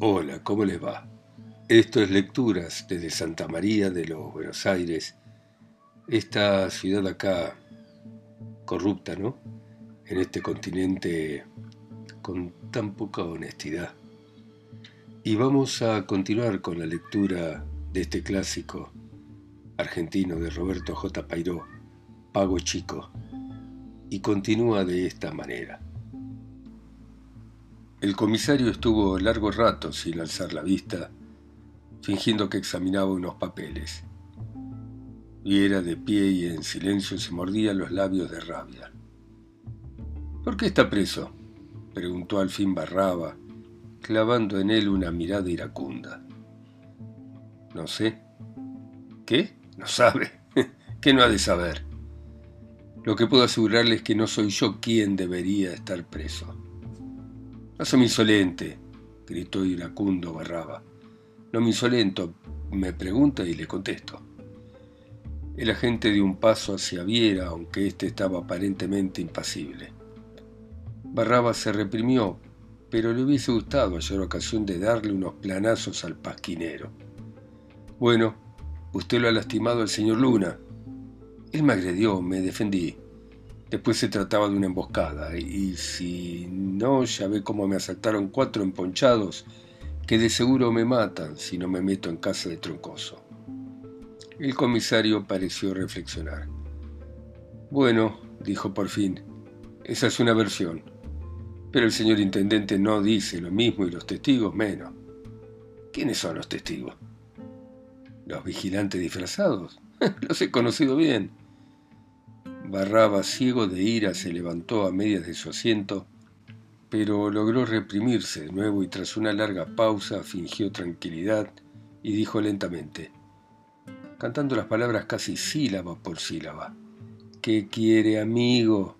Hola, ¿cómo les va? Esto es Lecturas desde Santa María de los Buenos Aires, esta ciudad acá corrupta, ¿no? En este continente con tan poca honestidad. Y vamos a continuar con la lectura de este clásico argentino de Roberto J. Pairó, Pago Chico, y continúa de esta manera. El comisario estuvo largo rato sin alzar la vista, fingiendo que examinaba unos papeles. Viera de pie y en silencio se mordía los labios de rabia. ¿Por qué está preso? preguntó al fin Barraba, clavando en él una mirada iracunda. No sé. ¿Qué? No sabe. ¿Qué no ha de saber? Lo que puedo asegurarle es que no soy yo quien debería estar preso. No soy insolente, gritó iracundo Barraba. No me insolento, me pregunta y le contesto. El agente dio un paso hacia Viera, aunque éste estaba aparentemente impasible. Barraba se reprimió, pero le hubiese gustado hallar ocasión de darle unos planazos al pasquinero. Bueno, usted lo ha lastimado al señor Luna. Él me agredió, me defendí. Después se trataba de una emboscada, y si no, ya ve cómo me asaltaron cuatro emponchados, que de seguro me matan si no me meto en casa de Troncoso. El comisario pareció reflexionar. Bueno, dijo por fin, esa es una versión. Pero el señor intendente no dice lo mismo y los testigos menos. ¿Quiénes son los testigos? ¿Los vigilantes disfrazados? los he conocido bien. Barraba, ciego de ira, se levantó a medias de su asiento, pero logró reprimirse de nuevo y tras una larga pausa fingió tranquilidad y dijo lentamente, cantando las palabras casi sílaba por sílaba, ¿Qué quiere, amigo?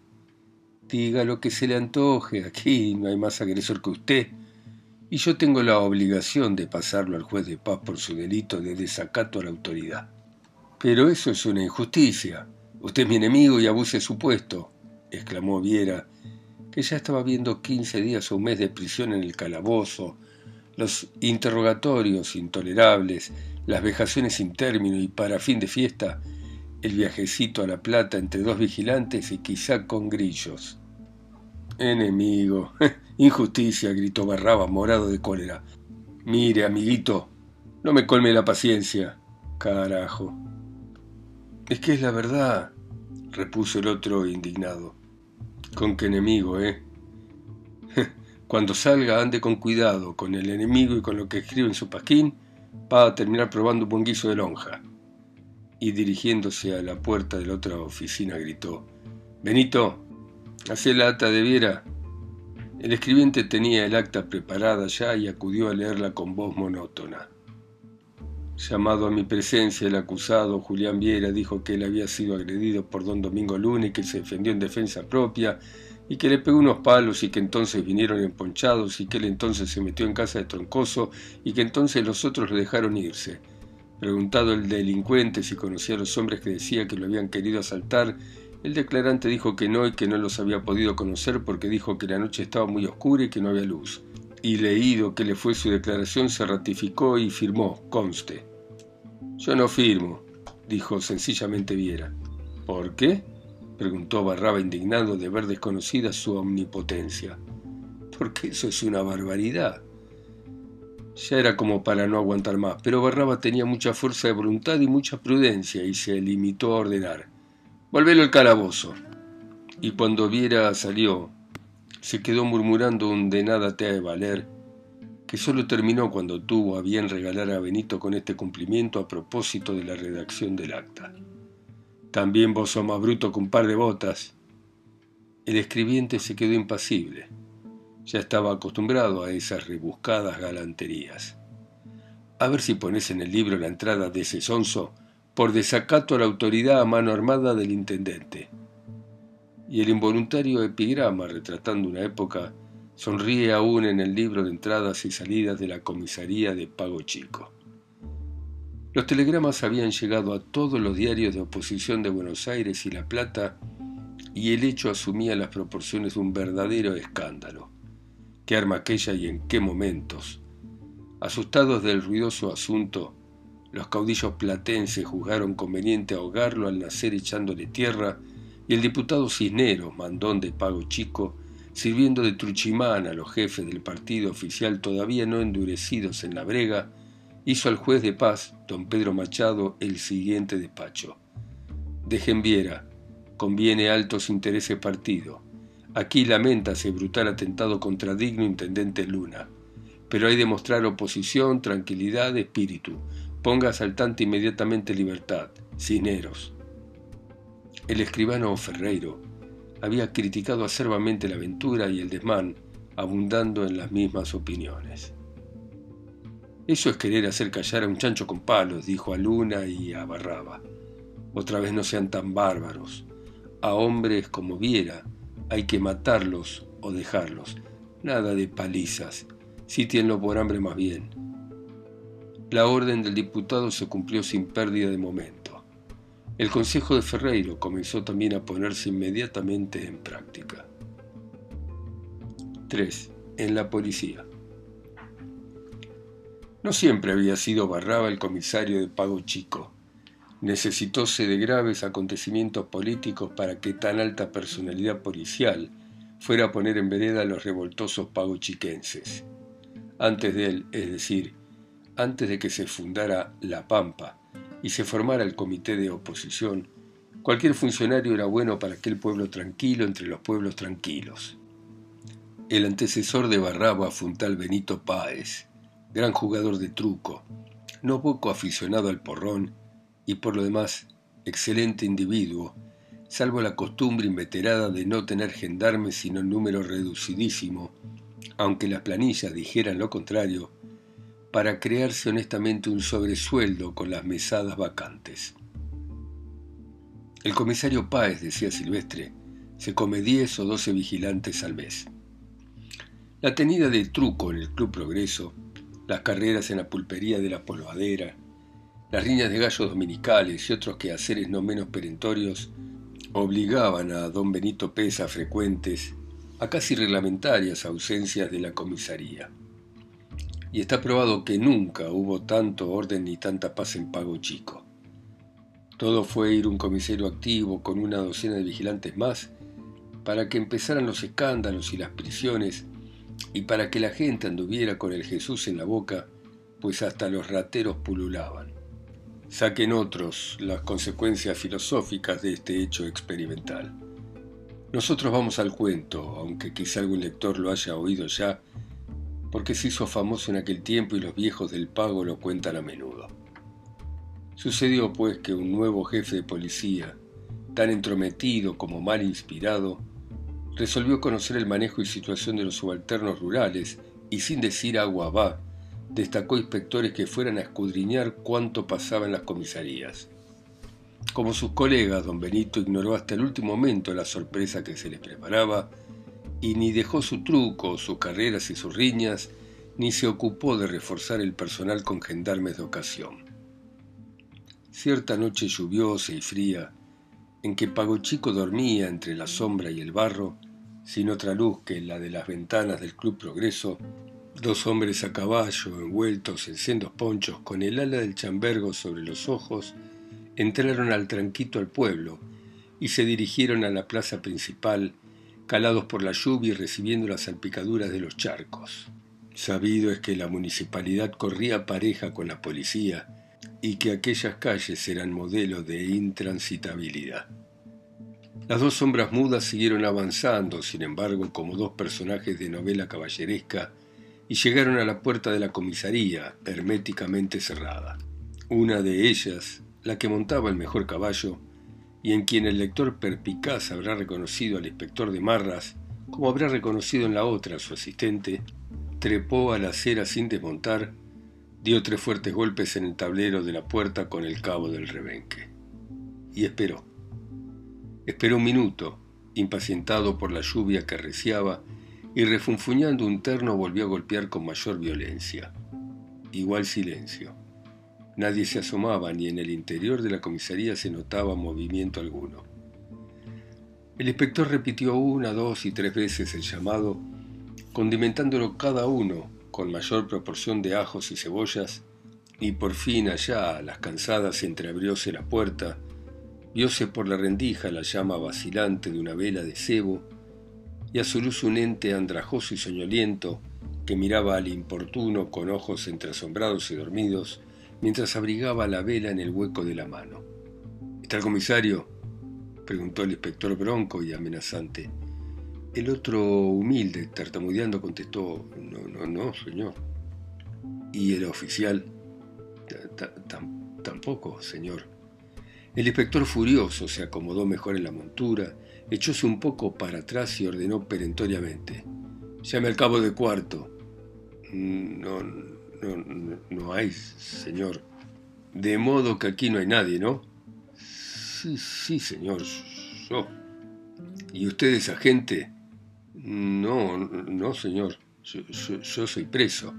Diga lo que se le antoje, aquí no hay más agresor que usted, y yo tengo la obligación de pasarlo al juez de paz por su delito de desacato a la autoridad. Pero eso es una injusticia, Usted es mi enemigo y abuse su puesto, exclamó Viera, que ya estaba viendo quince días o un mes de prisión en el calabozo, los interrogatorios intolerables, las vejaciones sin término y para fin de fiesta, el viajecito a La Plata entre dos vigilantes y quizá con grillos. Enemigo, injusticia, gritó Barraba, morado de cólera. Mire, amiguito, no me colme la paciencia. Carajo. Es que es la verdad, repuso el otro indignado. ¿Con qué enemigo, eh? Cuando salga ande con cuidado con el enemigo y con lo que escribe en su pasquín, va a terminar probando un buen guiso de lonja. Y dirigiéndose a la puerta de la otra oficina gritó, Benito, hace la acta de Viera. El escribiente tenía el acta preparada ya y acudió a leerla con voz monótona. Llamado a mi presencia, el acusado Julián Viera dijo que él había sido agredido por don Domingo Luna y que se defendió en defensa propia y que le pegó unos palos y que entonces vinieron emponchados y que él entonces se metió en casa de Troncoso y que entonces los otros le dejaron irse. Preguntado el delincuente si conocía a los hombres que decía que lo habían querido asaltar, el declarante dijo que no y que no los había podido conocer porque dijo que la noche estaba muy oscura y que no había luz. Y leído que le fue su declaración, se ratificó y firmó, conste. Yo no firmo, dijo sencillamente Viera. ¿Por qué? preguntó Barraba indignado de ver desconocida su omnipotencia. Porque eso es una barbaridad. Ya era como para no aguantar más, pero Barraba tenía mucha fuerza de voluntad y mucha prudencia y se limitó a ordenar. Volvelo al calabozo. Y cuando Viera salió, se quedó murmurando un de nada te ha de valer que solo terminó cuando tuvo a bien regalar a Benito con este cumplimiento a propósito de la redacción del acta. También vos sos más bruto que un par de botas. El escribiente se quedó impasible. Ya estaba acostumbrado a esas rebuscadas galanterías. A ver si pones en el libro la entrada de ese sonso por desacato a la autoridad a mano armada del intendente. Y el involuntario epigrama retratando una época Sonríe aún en el libro de entradas y salidas de la comisaría de Pago Chico. Los telegramas habían llegado a todos los diarios de oposición de Buenos Aires y La Plata y el hecho asumía las proporciones de un verdadero escándalo. ¿Qué arma aquella y en qué momentos? Asustados del ruidoso asunto, los caudillos platenses juzgaron conveniente ahogarlo al nacer echándole tierra, y el diputado Cisneros, mandón de pago chico, sirviendo de truchimán a los jefes del partido oficial todavía no endurecidos en la brega, hizo al juez de paz, don Pedro Machado, el siguiente despacho. Dejen viera, conviene altos intereses partido. Aquí lamentase brutal atentado contra digno intendente Luna. Pero hay de mostrar oposición, tranquilidad, espíritu. Ponga saltante inmediatamente libertad. Cisneros. El escribano Ferreiro había criticado acerbamente la aventura y el desmán, abundando en las mismas opiniones. Eso es querer hacer callar a un chancho con palos, dijo a Luna y a Barraba. Otra vez no sean tan bárbaros. A hombres como Viera hay que matarlos o dejarlos. Nada de palizas. Sítienlo por hambre más bien. La orden del diputado se cumplió sin pérdida de momento. El consejo de Ferreiro comenzó también a ponerse inmediatamente en práctica. 3. En la policía. No siempre había sido Barraba el comisario de Pago Chico. Necesitóse de graves acontecimientos políticos para que tan alta personalidad policial fuera a poner en vereda a los revoltosos pagochiquenses. Antes de él, es decir, antes de que se fundara La Pampa y se formara el comité de oposición, cualquier funcionario era bueno para aquel pueblo tranquilo entre los pueblos tranquilos. El antecesor de Barraba fue un tal Benito Páez, gran jugador de truco, no poco aficionado al porrón y por lo demás excelente individuo, salvo la costumbre inveterada de no tener gendarmes sino en número reducidísimo, aunque las planillas dijeran lo contrario, para crearse honestamente un sobresueldo con las mesadas vacantes. El comisario Páez, decía Silvestre, se come 10 o 12 vigilantes al mes. La tenida de truco en el Club Progreso, las carreras en la pulpería de la polvadera, las riñas de gallos dominicales y otros quehaceres no menos perentorios obligaban a don Benito Pesa frecuentes a casi reglamentarias ausencias de la comisaría. Y está probado que nunca hubo tanto orden ni tanta paz en Pago Chico. Todo fue ir un comisario activo con una docena de vigilantes más para que empezaran los escándalos y las prisiones y para que la gente anduviera con el Jesús en la boca, pues hasta los rateros pululaban. Saquen otros las consecuencias filosóficas de este hecho experimental. Nosotros vamos al cuento, aunque quizá algún lector lo haya oído ya, porque se hizo famoso en aquel tiempo y los viejos del pago lo cuentan a menudo. Sucedió pues que un nuevo jefe de policía, tan entrometido como mal inspirado, resolvió conocer el manejo y situación de los subalternos rurales y sin decir agua va, destacó inspectores que fueran a escudriñar cuánto pasaba en las comisarías. Como sus colegas, don Benito ignoró hasta el último momento la sorpresa que se les preparaba y ni dejó su truco, sus carreras y sus riñas, ni se ocupó de reforzar el personal con gendarmes de ocasión. Cierta noche lluviosa y fría, en que Pago Chico dormía entre la sombra y el barro, sin otra luz que la de las ventanas del Club Progreso, Dos hombres a caballo, envueltos en sendos ponchos, con el ala del chambergo sobre los ojos, entraron al tranquito al pueblo y se dirigieron a la plaza principal, calados por la lluvia y recibiendo las salpicaduras de los charcos. Sabido es que la municipalidad corría pareja con la policía y que aquellas calles eran modelo de intransitabilidad. Las dos sombras mudas siguieron avanzando, sin embargo, como dos personajes de novela caballeresca y llegaron a la puerta de la comisaría, herméticamente cerrada. Una de ellas, la que montaba el mejor caballo, y en quien el lector perpicaz habrá reconocido al inspector de Marras, como habrá reconocido en la otra a su asistente, trepó a la acera sin desmontar, dio tres fuertes golpes en el tablero de la puerta con el cabo del rebenque. Y esperó. Esperó un minuto, impacientado por la lluvia que reciaba y refunfuñando un terno volvió a golpear con mayor violencia. Igual silencio. Nadie se asomaba ni en el interior de la comisaría se notaba movimiento alguno. El inspector repitió una, dos y tres veces el llamado, condimentándolo cada uno con mayor proporción de ajos y cebollas, y por fin allá, a las cansadas, entreabrióse la puerta, vióse por la rendija la llama vacilante de una vela de cebo, y a su luz un ente andrajoso y soñoliento que miraba al importuno con ojos entre asombrados y dormidos, mientras abrigaba la vela en el hueco de la mano. ¿Está el comisario? preguntó el inspector bronco y amenazante. El otro humilde, tartamudeando, contestó, no, no, no, señor. ¿Y el oficial? Tampoco, señor. El inspector furioso se acomodó mejor en la montura, echóse un poco para atrás y ordenó perentoriamente. Llame al cabo de cuarto. No, no, no hay, señor. De modo que aquí no hay nadie, ¿no? Sí, sí, señor. Yo. ¿Y usted es agente? No, no, señor. Yo, soy preso.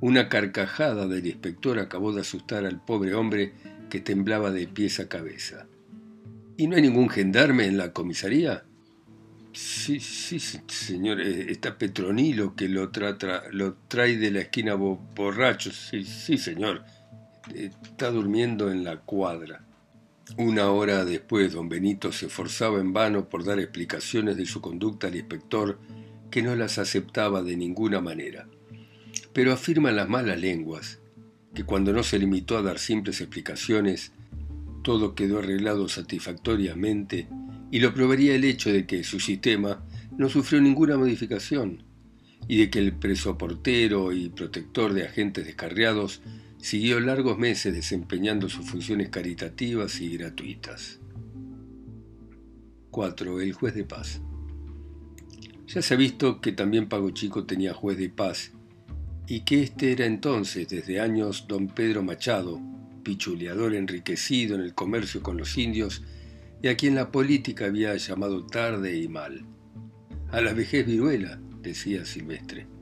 Una carcajada del inspector acabó de asustar al pobre hombre que temblaba de pies a cabeza. ¿Y no hay ningún gendarme en la comisaría? Sí, sí, señor. Eh, está Petronilo que lo, lo trae de la esquina borracho. Sí, sí, señor. Está durmiendo en la cuadra. Una hora después, don Benito se esforzaba en vano por dar explicaciones de su conducta al inspector, que no las aceptaba de ninguna manera. Pero afirman las malas lenguas que cuando no se limitó a dar simples explicaciones, todo quedó arreglado satisfactoriamente y lo probaría el hecho de que su sistema no sufrió ninguna modificación y de que el preso portero y protector de agentes descarriados siguió largos meses desempeñando sus funciones caritativas y gratuitas. 4. El juez de paz. Ya se ha visto que también Pago Chico tenía juez de paz y que este era entonces, desde años, don Pedro Machado, pichuleador enriquecido en el comercio con los indios y a quien la política había llamado tarde y mal. A la vejez viruela, decía Silvestre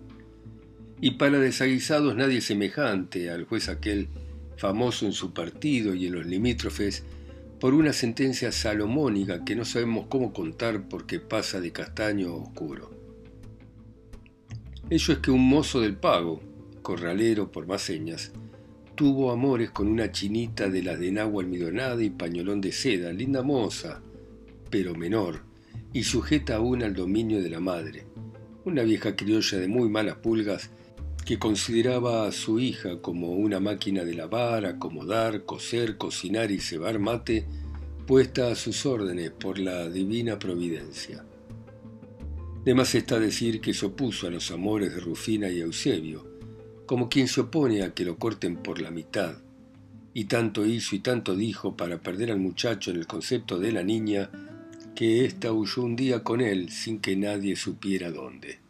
y para desaguisados nadie semejante al juez aquel famoso en su partido y en los limítrofes por una sentencia salomónica que no sabemos cómo contar porque pasa de castaño oscuro. Ello es que un mozo del pago, corralero por más señas, tuvo amores con una chinita de las de nagua almidonada y pañolón de seda, linda moza, pero menor, y sujeta aún al dominio de la madre, una vieja criolla de muy malas pulgas que consideraba a su hija como una máquina de lavar, acomodar, coser, cocinar y cebar mate, puesta a sus órdenes por la divina providencia. De más está decir que se opuso a los amores de Rufina y Eusebio, como quien se opone a que lo corten por la mitad, y tanto hizo y tanto dijo para perder al muchacho en el concepto de la niña, que ésta huyó un día con él sin que nadie supiera dónde.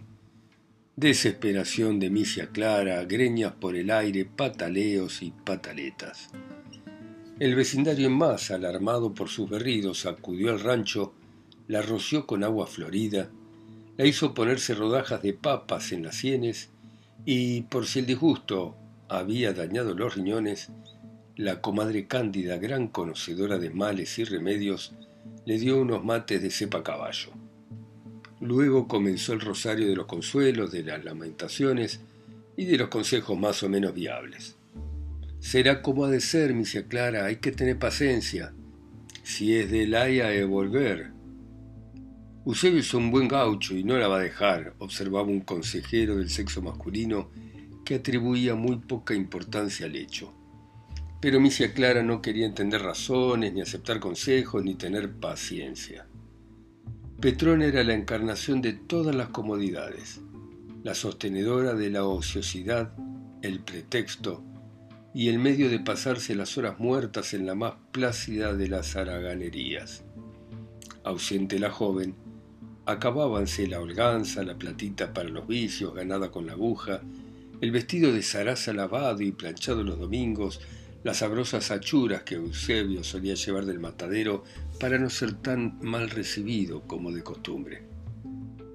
Desesperación de misia clara, greñas por el aire, pataleos y pataletas. El vecindario en masa, alarmado por sus berridos, acudió al rancho, la roció con agua florida, la hizo ponerse rodajas de papas en las sienes y, por si el disgusto había dañado los riñones, la comadre Cándida, gran conocedora de males y remedios, le dio unos mates de cepa caballo. Luego comenzó el rosario de los consuelos, de las lamentaciones y de los consejos más o menos viables. Será como ha de ser, misia Clara, hay que tener paciencia. Si es de Laia he volver. Eusebio es un buen gaucho y no la va a dejar, observaba un consejero del sexo masculino que atribuía muy poca importancia al hecho. Pero misia Clara no quería entender razones, ni aceptar consejos, ni tener paciencia. Petrón era la encarnación de todas las comodidades, la sostenedora de la ociosidad, el pretexto y el medio de pasarse las horas muertas en la más plácida de las haraganerías. Ausente la joven, acabábanse la holganza, la platita para los vicios ganada con la aguja, el vestido de zaraza lavado y planchado los domingos, las sabrosas achuras que Eusebio solía llevar del matadero para no ser tan mal recibido como de costumbre.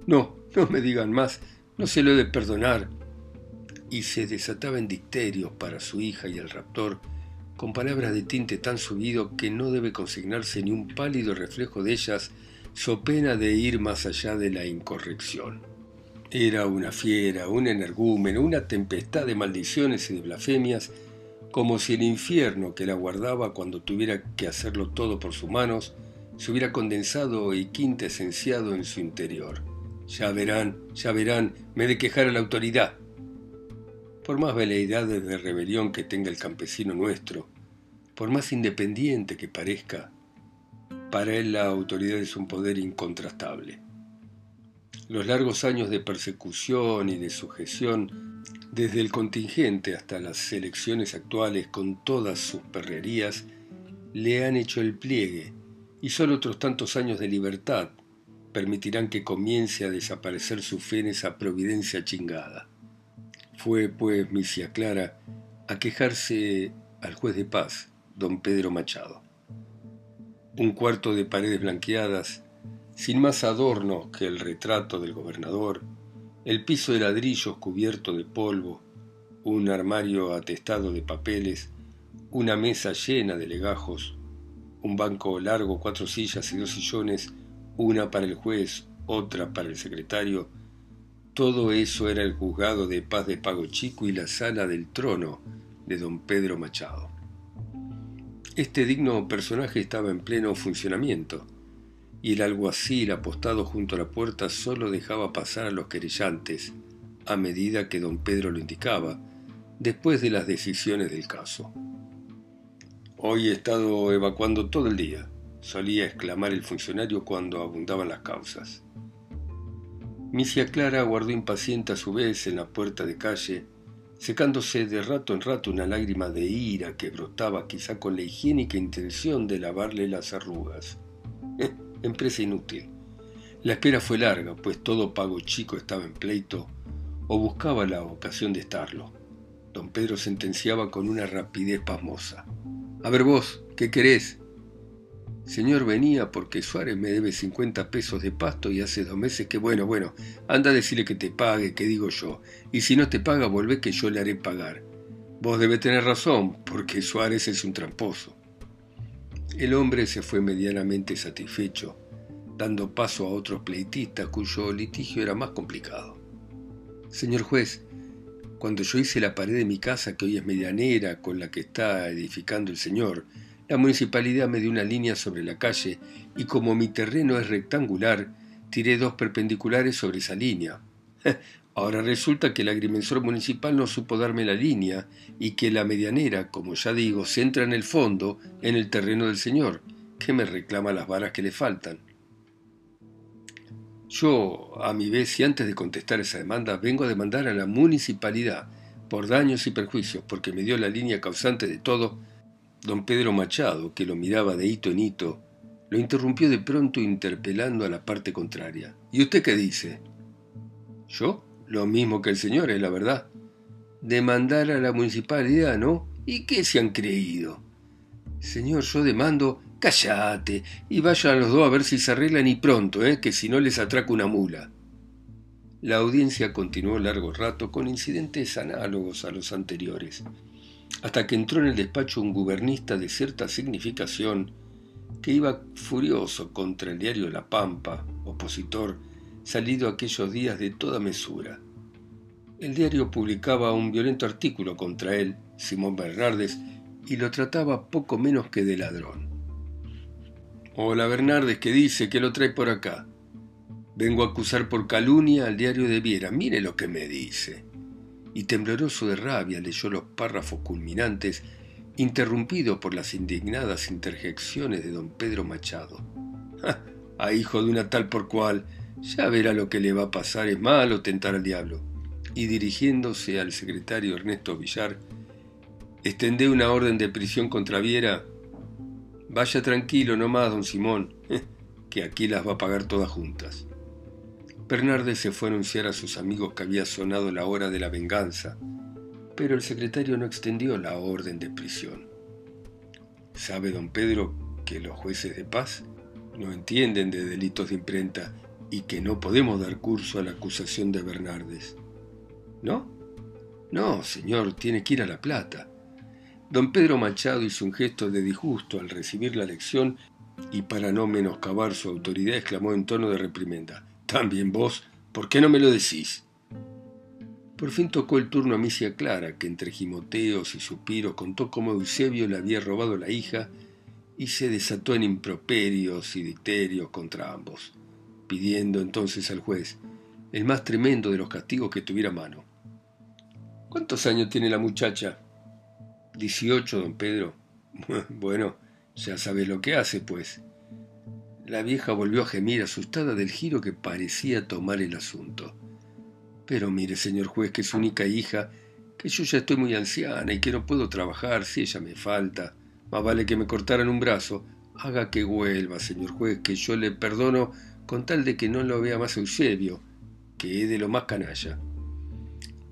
No, no me digan más, no se lo he de perdonar. Y se desataba en dicterios para su hija y el raptor, con palabras de tinte tan subido que no debe consignarse ni un pálido reflejo de ellas, so pena de ir más allá de la incorrección. Era una fiera, un energúmeno, una tempestad de maldiciones y de blasfemias, como si el infierno que la guardaba cuando tuviera que hacerlo todo por sus manos se hubiera condensado y quintesenciado en su interior. Ya verán, ya verán, me de quejar a la autoridad. Por más veleidades de rebelión que tenga el campesino nuestro, por más independiente que parezca, para él la autoridad es un poder incontrastable. Los largos años de persecución y de sujeción, desde el contingente hasta las elecciones actuales con todas sus perrerías, le han hecho el pliegue, y solo otros tantos años de libertad permitirán que comience a desaparecer su fe en esa providencia chingada. Fue, pues, misia Clara a quejarse al juez de paz, don Pedro Machado. Un cuarto de paredes blanqueadas, sin más adorno que el retrato del gobernador, el piso de ladrillos cubierto de polvo, un armario atestado de papeles, una mesa llena de legajos, un banco largo, cuatro sillas y dos sillones, una para el juez, otra para el secretario. Todo eso era el juzgado de paz de Pago Chico y la sala del trono de don Pedro Machado. Este digno personaje estaba en pleno funcionamiento y el alguacil apostado junto a la puerta solo dejaba pasar a los querellantes a medida que don Pedro lo indicaba, después de las decisiones del caso. Hoy he estado evacuando todo el día, solía exclamar el funcionario cuando abundaban las causas. Misia Clara aguardó impaciente a su vez en la puerta de calle, secándose de rato en rato una lágrima de ira que brotaba quizá con la higiénica intención de lavarle las arrugas. empresa inútil. La espera fue larga, pues todo pago chico estaba en pleito o buscaba la ocasión de estarlo. Don Pedro sentenciaba con una rapidez pasmosa. A ver vos, ¿qué querés? Señor, venía porque Suárez me debe 50 pesos de pasto y hace dos meses que, bueno, bueno, anda a decirle que te pague, que digo yo. Y si no te paga, volvé que yo le haré pagar. Vos debe tener razón, porque Suárez es un tramposo. El hombre se fue medianamente satisfecho, dando paso a otros pleitistas cuyo litigio era más complicado. Señor juez, cuando yo hice la pared de mi casa, que hoy es medianera, con la que está edificando el señor, la municipalidad me dio una línea sobre la calle y como mi terreno es rectangular, tiré dos perpendiculares sobre esa línea. Ahora resulta que el agrimensor municipal no supo darme la línea y que la medianera, como ya digo, se entra en el fondo, en el terreno del señor, que me reclama las varas que le faltan. Yo, a mi vez, si antes de contestar esa demanda, vengo a demandar a la municipalidad por daños y perjuicios, porque me dio la línea causante de todo, don Pedro Machado, que lo miraba de hito en hito, lo interrumpió de pronto interpelando a la parte contraria. ¿Y usted qué dice? ¿Yo? Lo mismo que el señor, es la verdad. Demandar a la municipalidad, ¿no? ¿Y qué se han creído? Señor, yo demando, cállate, y vayan los dos a ver si se arreglan y pronto, ¿eh? que si no les atraco una mula. La audiencia continuó largo rato con incidentes análogos a los anteriores, hasta que entró en el despacho un gubernista de cierta significación que iba furioso contra el diario La Pampa, opositor, salido aquellos días de toda mesura. El diario publicaba un violento artículo contra él, Simón Bernardes, y lo trataba poco menos que de ladrón. Hola Bernardes, que dice que lo trae por acá. Vengo a acusar por calumnia al diario de Viera. Mire lo que me dice. Y tembloroso de rabia leyó los párrafos culminantes, interrumpido por las indignadas interjecciones de don Pedro Machado. a hijo de una tal por cual, ya verá lo que le va a pasar, es malo tentar al diablo. Y dirigiéndose al secretario Ernesto Villar, extendé una orden de prisión contra Viera. Vaya tranquilo nomás, don Simón, que aquí las va a pagar todas juntas. Bernardes se fue a anunciar a sus amigos que había sonado la hora de la venganza, pero el secretario no extendió la orden de prisión. ¿Sabe don Pedro que los jueces de paz no entienden de delitos de imprenta y que no podemos dar curso a la acusación de Bernardes. ¿No? No, señor, tiene que ir a La Plata. Don Pedro Machado hizo un gesto de disgusto al recibir la lección y para no menoscabar su autoridad exclamó en tono de reprimenda. También vos, ¿Por qué no me lo decís? Por fin tocó el turno a Misia Clara, que entre gimoteos y suspiros contó cómo Eusebio le había robado la hija y se desató en improperios y dicterios contra ambos, pidiendo entonces al juez el más tremendo de los castigos que tuviera a mano. ¿Cuántos años tiene la muchacha? Dieciocho, don Pedro. Bueno, ya sabes lo que hace, pues. La vieja volvió a gemir asustada del giro que parecía tomar el asunto. Pero mire, señor juez, que es única hija, que yo ya estoy muy anciana y que no puedo trabajar si ella me falta. Más vale que me cortaran un brazo. Haga que vuelva, señor juez, que yo le perdono con tal de que no lo vea más Eusebio, que es de lo más canalla.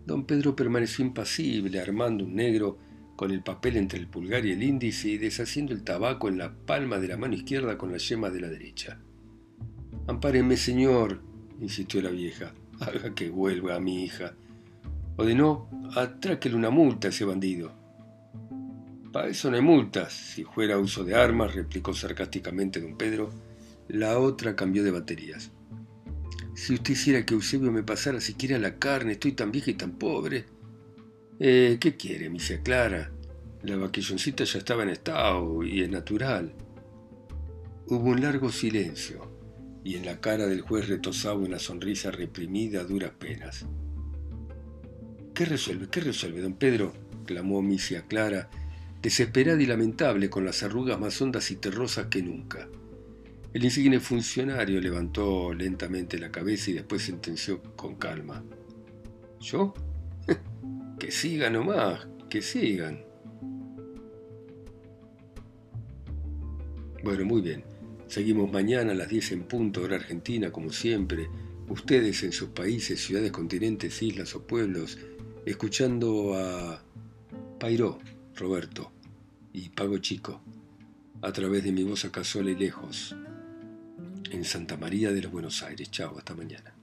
Don Pedro permaneció impasible, armando un negro con el papel entre el pulgar y el índice y deshaciendo el tabaco en la palma de la mano izquierda con la yema de la derecha. Ampáreme, señor, insistió la vieja. Haga que vuelva a mi hija. O de no, atráquele una multa a ese bandido. Para eso no hay multas. Si fuera uso de armas, replicó sarcásticamente don Pedro, la otra cambió de baterías. Si usted hiciera que Eusebio me pasara siquiera la carne, estoy tan vieja y tan pobre. Eh, ¿Qué quiere, misia Clara? La vaquilloncita ya estaba en estado y es natural. Hubo un largo silencio y en la cara del juez retosaba una sonrisa reprimida a duras penas. ¿Qué resuelve? ¿Qué resuelve, don Pedro? clamó misia Clara, desesperada y lamentable, con las arrugas más hondas y terrosas que nunca. El insigne funcionario levantó lentamente la cabeza y después sentenció con calma. ¿Yo? Que sigan nomás, que sigan. Bueno, muy bien. Seguimos mañana a las 10 en punto, hora argentina, como siempre. Ustedes en sus países, ciudades, continentes, islas o pueblos, escuchando a Pairó, Roberto, y Pago Chico, a través de mi voz acá sola y lejos, en Santa María de los Buenos Aires. Chao, hasta mañana.